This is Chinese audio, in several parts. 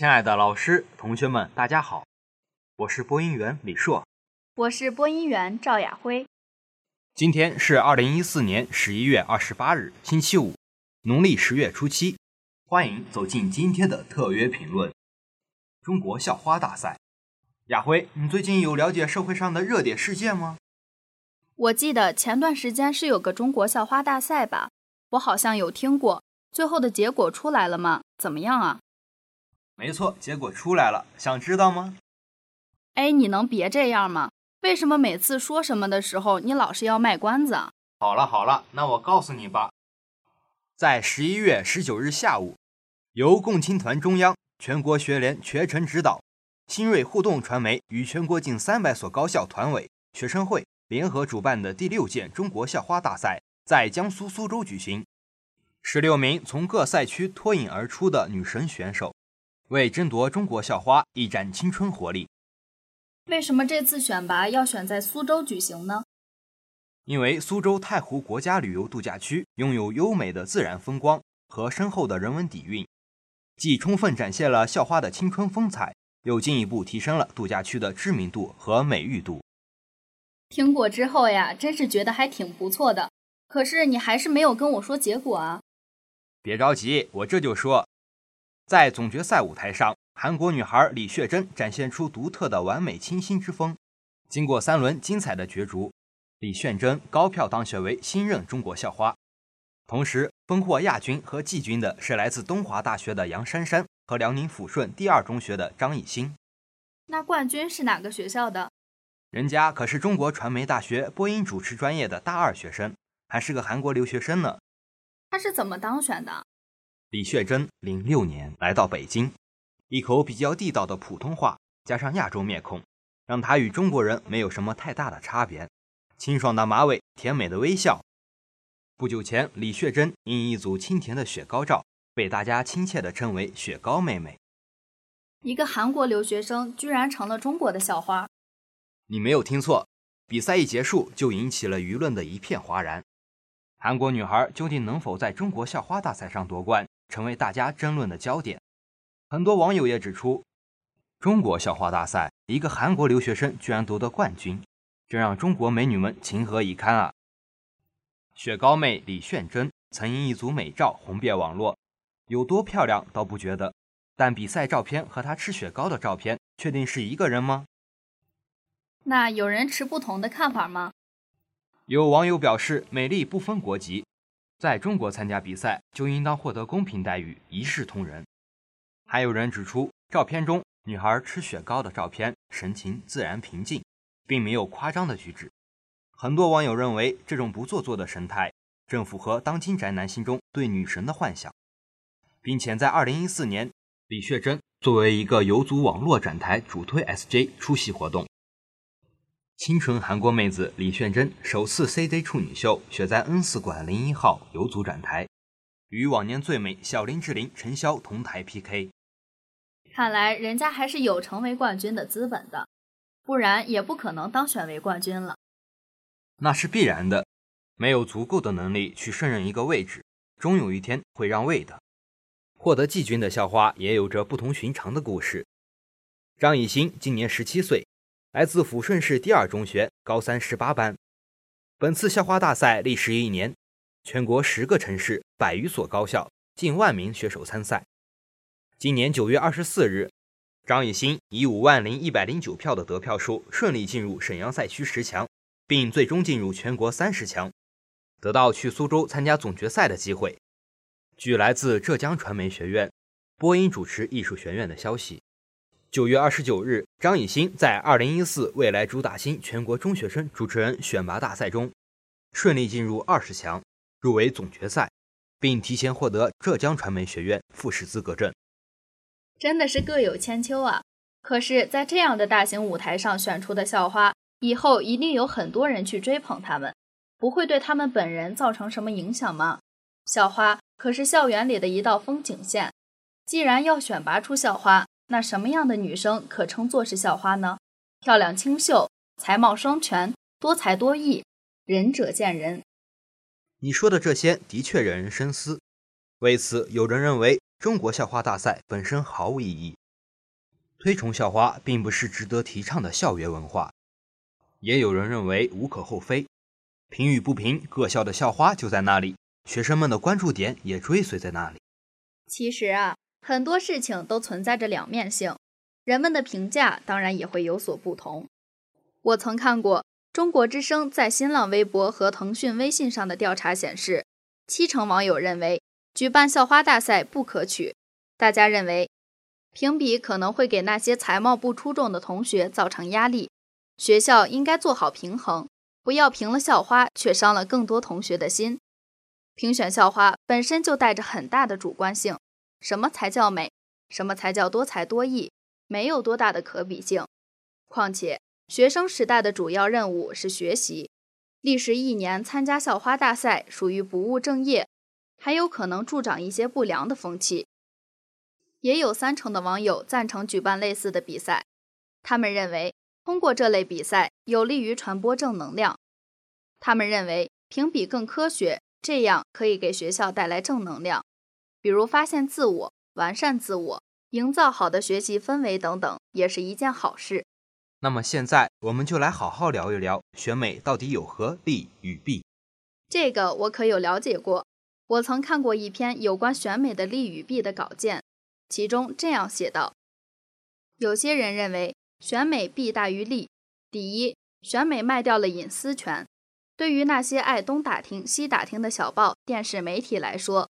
亲爱的老师、同学们，大家好，我是播音员李硕，我是播音员赵亚辉。今天是二零一四年十一月二十八日，星期五，农历十月初七。欢迎走进今天的特约评论——中国校花大赛。亚辉，你最近有了解社会上的热点事件吗？我记得前段时间是有个中国校花大赛吧，我好像有听过。最后的结果出来了吗？怎么样啊？没错，结果出来了，想知道吗？哎，你能别这样吗？为什么每次说什么的时候，你老是要卖关子？好了好了，那我告诉你吧，在十一月十九日下午，由共青团中央、全国学联全程指导，新锐互动传媒与全国近三百所高校团委、学生会联合主办的第六届中国校花大赛在江苏苏州举行。十六名从各赛区脱颖而出的女神选手。为争夺中国校花一展青春活力。为什么这次选拔要选在苏州举行呢？因为苏州太湖国家旅游度假区拥有优美的自然风光和深厚的人文底蕴，既充分展现了校花的青春风采，又进一步提升了度假区的知名度和美誉度。听过之后呀，真是觉得还挺不错的。可是你还是没有跟我说结果啊！别着急，我这就说。在总决赛舞台上，韩国女孩李雪珍展现出独特的完美清新之风。经过三轮精彩的角逐，李炫珍高票当选为新任中国校花。同时，封获亚军和季军的是来自东华大学的杨珊珊和辽宁抚顺第二中学的张艺兴。那冠军是哪个学校的？人家可是中国传媒大学播音主持专业的大二学生，还是个韩国留学生呢。他是怎么当选的？李雪珍零六年来到北京，一口比较地道的普通话，加上亚洲面孔，让她与中国人没有什么太大的差别。清爽的马尾，甜美的微笑。不久前，李雪珍因一组清甜的雪糕照，被大家亲切地称为“雪糕妹妹”。一个韩国留学生居然成了中国的校花。你没有听错，比赛一结束就引起了舆论的一片哗然。韩国女孩究竟能否在中国校花大赛上夺冠？成为大家争论的焦点。很多网友也指出，中国校花大赛一个韩国留学生居然夺得冠军，这让中国美女们情何以堪啊！雪糕妹李炫珍曾因一组美照红遍网络，有多漂亮倒不觉得，但比赛照片和她吃雪糕的照片，确定是一个人吗？那有人持不同的看法吗？有网友表示，美丽不分国籍。在中国参加比赛就应当获得公平待遇，一视同仁。还有人指出，照片中女孩吃雪糕的照片神情自然平静，并没有夸张的举止。很多网友认为这种不做作的神态正符合当今宅男心中对女神的幻想，并且在2014年，李雪珍作为一个游族网络展台主推 SJ 出席活动。清纯韩国妹子李炫珍首次 CJ 处女秀选在 N 四馆零一号游组展台，与往年最美小林志玲、陈潇同台 PK。看来人家还是有成为冠军的资本的，不然也不可能当选为冠军了。那是必然的，没有足够的能力去胜任一个位置，终有一天会让位的。获得季军的校花也有着不同寻常的故事。张艺兴今年十七岁。来自抚顺市第二中学高三十八班。本次校花大赛历时一年，全国十个城市、百余所高校，近万名选手参赛。今年九月二十四日，张艺兴以五万零一百零九票的得票数，顺利进入沈阳赛区十强，并最终进入全国三十强，得到去苏州参加总决赛的机会。据来自浙江传媒学院播音主持艺术学院的消息。九月二十九日，张艺兴在二零一四未来主打星全国中学生主持人选拔大赛中，顺利进入二十强，入围总决赛，并提前获得浙江传媒学院复试资格证。真的是各有千秋啊！可是，在这样的大型舞台上选出的校花，以后一定有很多人去追捧他们，不会对他们本人造成什么影响吗？校花可是校园里的一道风景线，既然要选拔出校花。那什么样的女生可称作是校花呢？漂亮清秀，才貌双全，多才多艺，仁者见仁。你说的这些的确惹人深思。为此，有人认为中国校花大赛本身毫无意义，推崇校花并不是值得提倡的校园文化。也有人认为无可厚非，评与不评，各校的校花就在那里，学生们的关注点也追随在那里。其实啊，很多事情都存在着两面性，人们的评价当然也会有所不同。我曾看过中国之声在新浪微博和腾讯微信上的调查显示，七成网友认为举办校花大赛不可取。大家认为，评比可能会给那些才貌不出众的同学造成压力。学校应该做好平衡，不要评了校花却伤了更多同学的心。评选校花本身就带着很大的主观性，什么才叫美，什么才叫多才多艺，没有多大的可比性。况且学生时代的主要任务是学习，历时一年参加校花大赛属于不务正业，还有可能助长一些不良的风气。也有三成的网友赞成举办类似的比赛，他们认为。通过这类比赛，有利于传播正能量。他们认为评比更科学，这样可以给学校带来正能量，比如发现自我、完善自我、营造好的学习氛围等等，也是一件好事。那么现在我们就来好好聊一聊选美到底有何利与弊。这个我可有了解过，我曾看过一篇有关选美的利与弊的稿件，其中这样写道：有些人认为。选美弊大于利。第一，选美卖掉了隐私权。对于那些爱东打听西打听的小报、电视媒体来说，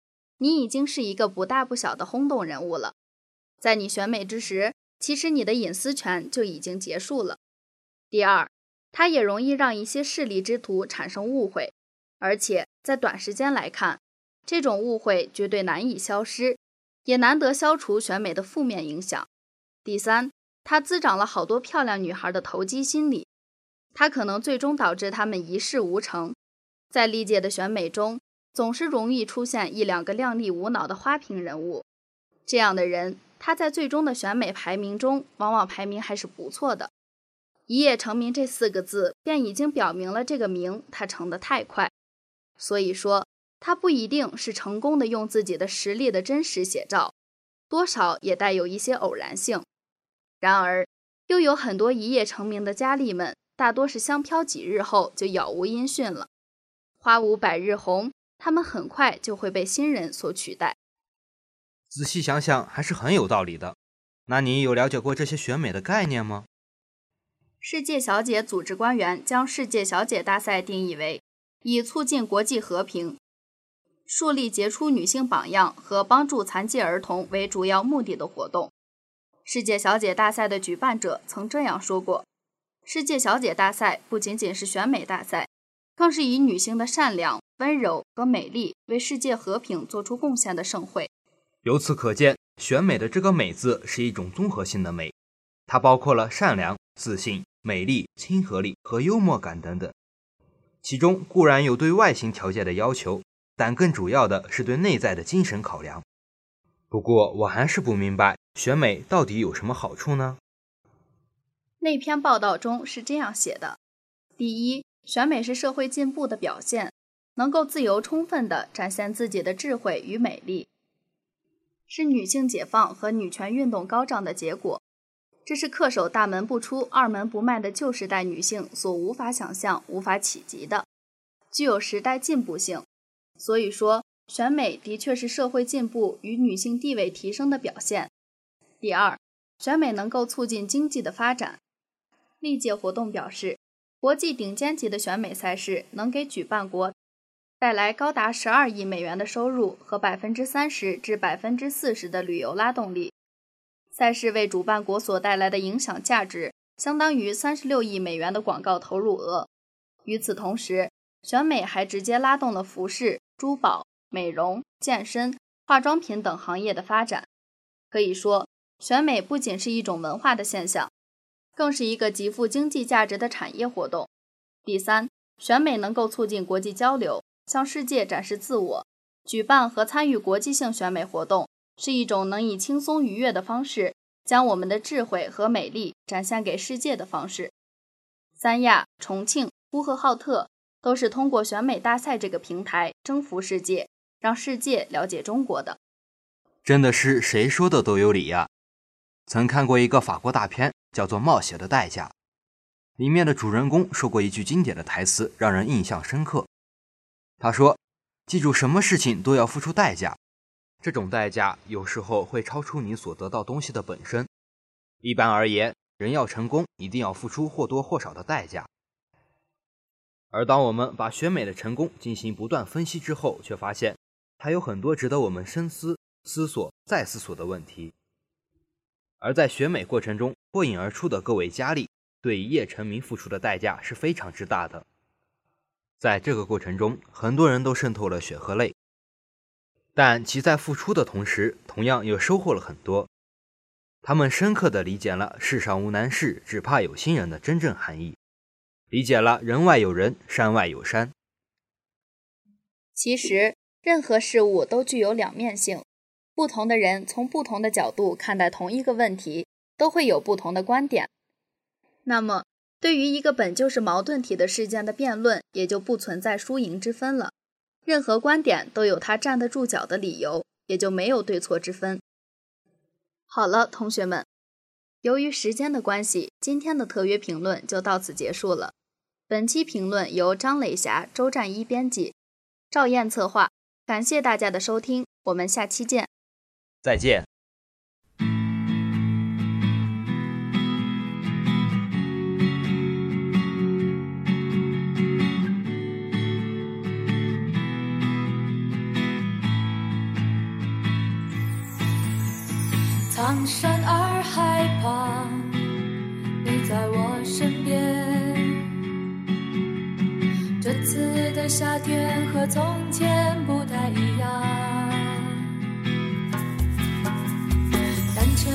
你已经是一个不大不小的轰动人物了。在你选美之时，其实你的隐私权就已经结束了。第二，它也容易让一些势利之徒产生误会，而且在短时间来看，这种误会绝对难以消失，也难得消除选美的负面影响。第三。它滋长了好多漂亮女孩的投机心理，它可能最终导致她们一事无成。在历届的选美中，总是容易出现一两个靓丽无脑的花瓶人物，这样的人，他在最终的选美排名中，往往排名还是不错的。一夜成名这四个字，便已经表明了这个名他成得太快。所以说，他不一定是成功的用自己的实力的真实写照，多少也带有一些偶然性。然而，又有很多一夜成名的佳丽们，大多是香飘几日后就杳无音讯了。花无百日红，他们很快就会被新人所取代。仔细想想，还是很有道理的。那你有了解过这些选美的概念吗？世界小姐组织官员将世界小姐大赛定义为以促进国际和平、树立杰出女性榜样和帮助残疾儿童为主要目的的活动。世界小姐大赛的举办者曾这样说过：“世界小姐大赛不仅仅是选美大赛，更是以女性的善良、温柔和美丽为世界和平做出贡献的盛会。”由此可见，选美的这个“美”字是一种综合性的美，它包括了善良、自信、美丽、亲和力和幽默感等等。其中固然有对外形条件的要求，但更主要的是对内在的精神考量。不过，我还是不明白。选美到底有什么好处呢？那篇报道中是这样写的：第一，选美是社会进步的表现，能够自由充分地展现自己的智慧与美丽，是女性解放和女权运动高涨的结果。这是恪守大门不出、二门不迈的旧时代女性所无法想象、无法企及的，具有时代进步性。所以说，选美的确是社会进步与女性地位提升的表现。第二，选美能够促进经济的发展。历届活动表示，国际顶尖级的选美赛事能给举办国带来高达十二亿美元的收入和百分之三十至百分之四十的旅游拉动力。赛事为主办国所带来的影响价值，相当于三十六亿美元的广告投入额。与此同时，选美还直接拉动了服饰、珠宝、美容、健身、化妆品等行业的发展。可以说。选美不仅是一种文化的现象，更是一个极富经济价值的产业活动。第三，选美能够促进国际交流，向世界展示自我。举办和参与国际性选美活动，是一种能以轻松愉悦的方式，将我们的智慧和美丽展现给世界的方式。三亚、重庆、呼和浩特都是通过选美大赛这个平台征服世界，让世界了解中国的。真的是谁说的都有理呀！曾看过一个法国大片，叫做《冒险的代价》，里面的主人公说过一句经典的台词，让人印象深刻。他说：“记住，什么事情都要付出代价，这种代价有时候会超出你所得到东西的本身。一般而言，人要成功，一定要付出或多或少的代价。而当我们把选美的成功进行不断分析之后，却发现它有很多值得我们深思、思索、再思索的问题。”而在选美过程中脱颖而出的各位佳丽，对一夜成名付出的代价是非常之大的。在这个过程中，很多人都渗透了血和泪，但其在付出的同时，同样又收获了很多。他们深刻地理解了“世上无难事，只怕有心人”的真正含义，理解了“人外有人，山外有山”。其实，任何事物都具有两面性。不同的人从不同的角度看待同一个问题，都会有不同的观点。那么，对于一个本就是矛盾体的事件的辩论，也就不存在输赢之分了。任何观点都有它站得住脚的理由，也就没有对错之分。好了，同学们，由于时间的关系，今天的特约评论就到此结束了。本期评论由张磊霞、周战一编辑，赵燕策划。感谢大家的收听，我们下期见。再见。苍山洱海旁，你在我身边。这次的夏天和从前不太一样。车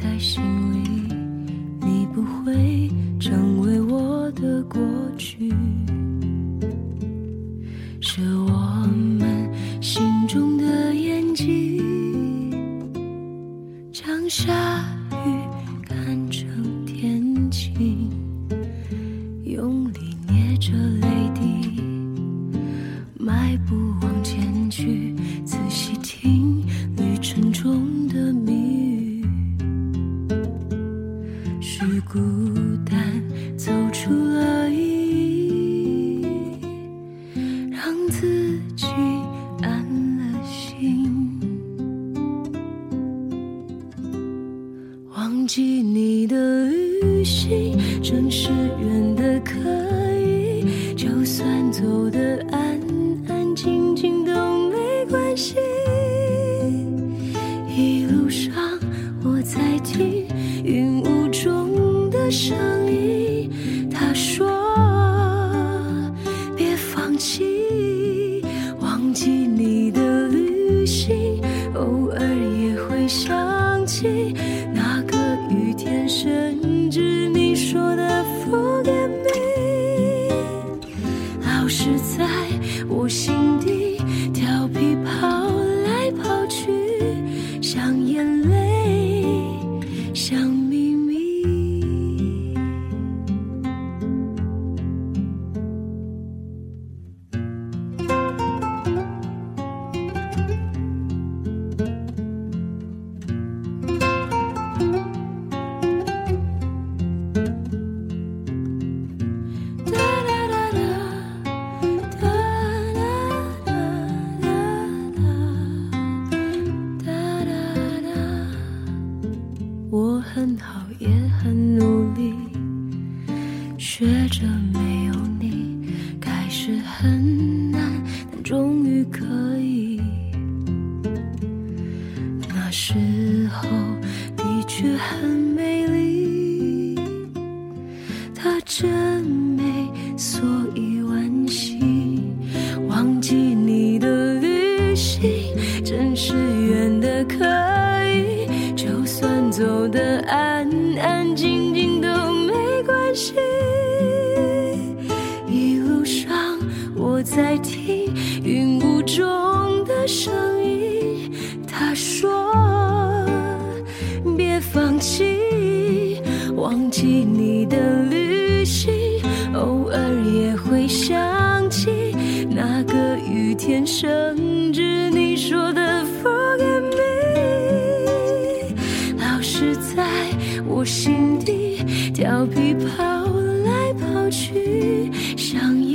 在心里。天，伸至你说的 forget me，老是在我心底调皮跑来跑去，想。